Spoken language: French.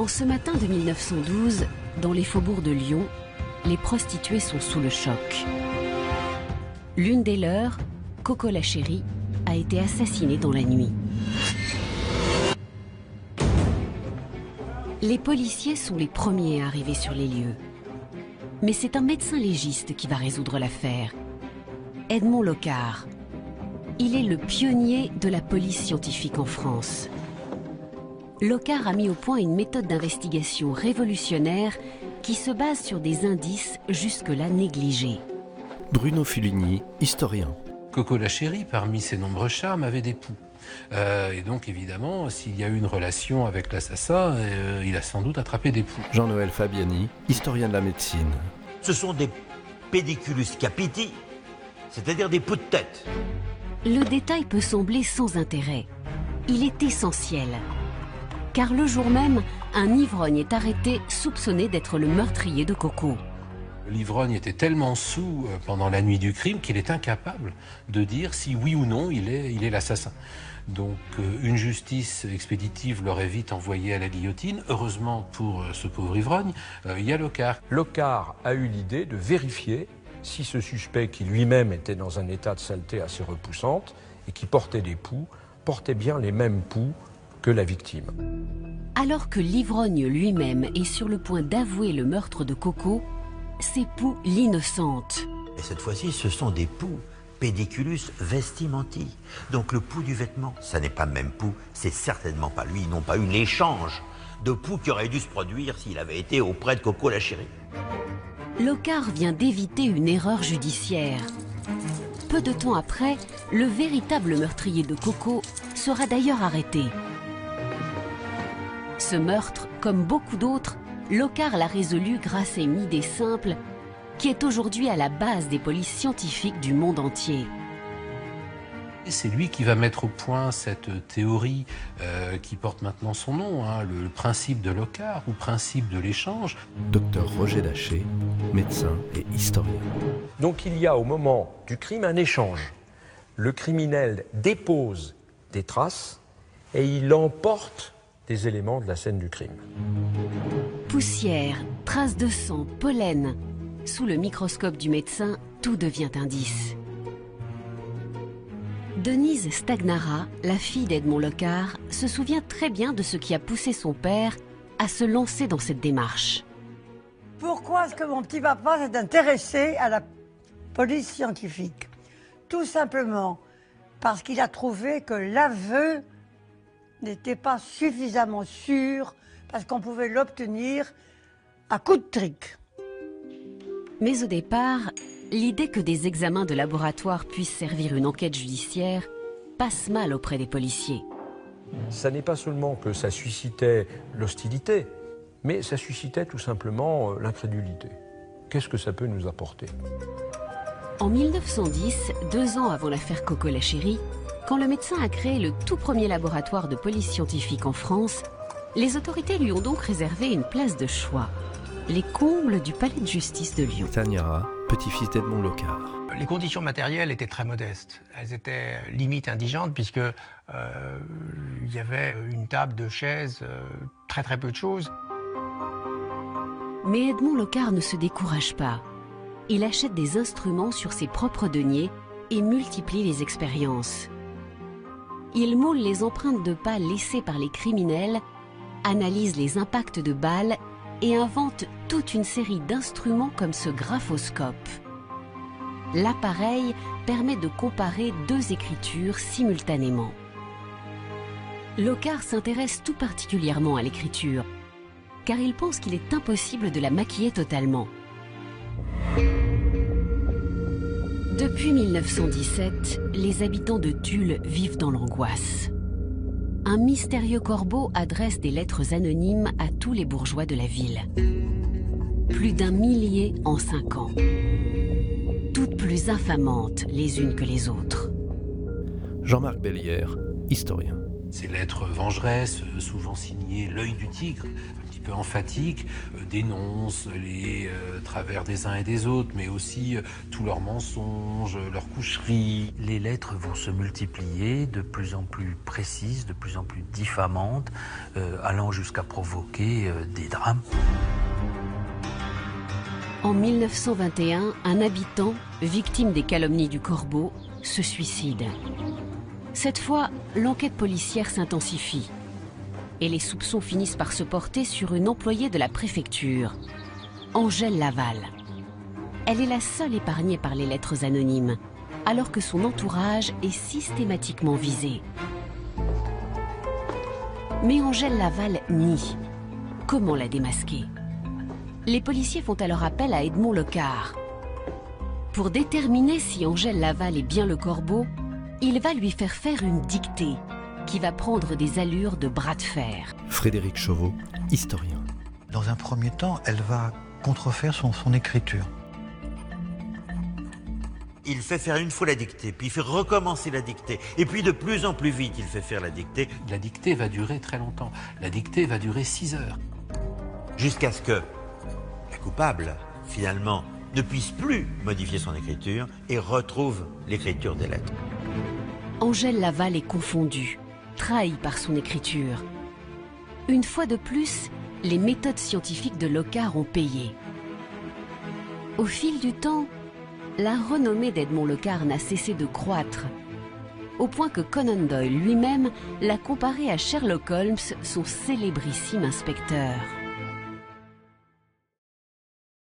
En ce matin de 1912, dans les faubourgs de Lyon, les prostituées sont sous le choc. L'une des leurs, Coco la chérie, a été assassinée dans la nuit. Les policiers sont les premiers à arriver sur les lieux. Mais c'est un médecin légiste qui va résoudre l'affaire. Edmond Locard. Il est le pionnier de la police scientifique en France. Locard a mis au point une méthode d'investigation révolutionnaire qui se base sur des indices jusque-là négligés. Bruno Fulini, historien. Coco la chérie, parmi ses nombreux charmes, avait des poux. Euh, et donc évidemment, s'il y a eu une relation avec l'assassin, euh, il a sans doute attrapé des poux. Jean-Noël Fabiani, historien de la médecine. Ce sont des pédiculus capiti, c'est-à-dire des poux de tête. Le détail peut sembler sans intérêt. Il est essentiel. Car le jour même, un ivrogne est arrêté soupçonné d'être le meurtrier de Coco. L'ivrogne était tellement sous euh, pendant la nuit du crime qu'il est incapable de dire si oui ou non il est il est l'assassin. Donc euh, une justice expéditive l'aurait vite envoyé à la guillotine. Heureusement pour euh, ce pauvre ivrogne, il y a Locard. Locard a eu l'idée de vérifier si ce suspect, qui lui-même était dans un état de saleté assez repoussante et qui portait des poux, portait bien les mêmes poux que la victime. Alors que l'ivrogne lui-même est sur le point d'avouer le meurtre de Coco, ses poux l'innocente. Et cette fois-ci, ce sont des poux pédiculus vestimenti. Donc le pouls du vêtement, ça n'est pas le même pouls, c'est certainement pas lui, ils n'ont pas eu l'échange de poux qui aurait dû se produire s'il avait été auprès de Coco la chérie. Locard vient d'éviter une erreur judiciaire. Peu de temps après, le véritable meurtrier de Coco sera d'ailleurs arrêté. Ce meurtre, comme beaucoup d'autres, Locard l'a résolu grâce à une idée simple qui est aujourd'hui à la base des polices scientifiques du monde entier. C'est lui qui va mettre au point cette théorie euh, qui porte maintenant son nom, hein, le, principe de Locard ou principe de l'échange. Docteur Roger Daché, médecin et historien. Donc il y a au moment du crime un échange. Le criminel dépose des traces et il emporte des éléments de la scène du crime. Poussière, traces de sang, pollen. Sous le microscope du médecin, tout devient indice. Denise Stagnara, la fille d'Edmond Locard, se souvient très bien de ce qui a poussé son père à se lancer dans cette démarche. Pourquoi est-ce que mon petit papa s'est intéressé à la police scientifique? Tout simplement parce qu'il a trouvé que l'aveu n'était pas suffisamment sûr parce qu'on pouvait l'obtenir à coup de trick. Mais au départ, l'idée que des examens de laboratoire puissent servir une enquête judiciaire passe mal auprès des policiers. Ça n'est pas seulement que ça suscitait l'hostilité, mais ça suscitait tout simplement euh, l'incrédulité. Qu'est-ce que ça peut nous apporter? En 1910, deux ans avant l'affaire Coco la chérie, quand le médecin a créé le tout premier laboratoire de police scientifique en France, les autorités lui ont donc réservé une place de choix. Les combles du palais de justice de Lyon. Tagnara, petit-fils d'Edmond Locard. Les conditions matérielles étaient très modestes. Elles étaient limite indigentes puisque euh, il y avait une table, deux chaises, euh, très très peu de choses. Mais Edmond Locard ne se décourage pas. Il achète des instruments sur ses propres deniers et multiplie les expériences. Il moule les empreintes de pas laissées par les criminels, analyse les impacts de balles et invente toute une série d'instruments comme ce graphoscope. L'appareil permet de comparer deux écritures simultanément. Locard s'intéresse tout particulièrement à l'écriture, car il pense qu'il est impossible de la maquiller totalement. Depuis 1917, les habitants de Tulle vivent dans l'angoisse. Un mystérieux corbeau adresse des lettres anonymes à tous les bourgeois de la ville. Plus d'un millier en cinq ans. Toutes plus infamantes les unes que les autres. Jean-Marc Bellière, historien. Ces lettres vengeresses, souvent signées L'œil du tigre, un petit peu emphatiques, euh, dénoncent les euh, travers des uns et des autres, mais aussi euh, tous leurs mensonges, leurs coucheries. Les lettres vont se multiplier, de plus en plus précises, de plus en plus diffamantes, euh, allant jusqu'à provoquer euh, des drames. En 1921, un habitant, victime des calomnies du corbeau, se suicide. Cette fois, l'enquête policière s'intensifie. Et les soupçons finissent par se porter sur une employée de la préfecture, Angèle Laval. Elle est la seule épargnée par les lettres anonymes, alors que son entourage est systématiquement visé. Mais Angèle Laval nie. Comment la démasquer? Les policiers font alors appel à Edmond Lecard. Pour déterminer si Angèle Laval est bien le corbeau, il va lui faire faire une dictée qui va prendre des allures de bras de fer. Frédéric Chauveau, historien. Dans un premier temps, elle va contrefaire son, son écriture. Il fait faire une fois la dictée, puis il fait recommencer la dictée. Et puis de plus en plus vite, il fait faire la dictée, La dictée va durer très longtemps. La dictée va durer 6 heures. jusqu'à ce que la coupable, finalement, ne puisse plus modifier son écriture et retrouve l'écriture des lettres. Angèle Laval est confondue, trahie par son écriture. Une fois de plus, les méthodes scientifiques de Locard ont payé. Au fil du temps, la renommée d'Edmond Locard n'a cessé de croître, au point que Conan Doyle lui-même l'a comparé à Sherlock Holmes, son célébrissime inspecteur.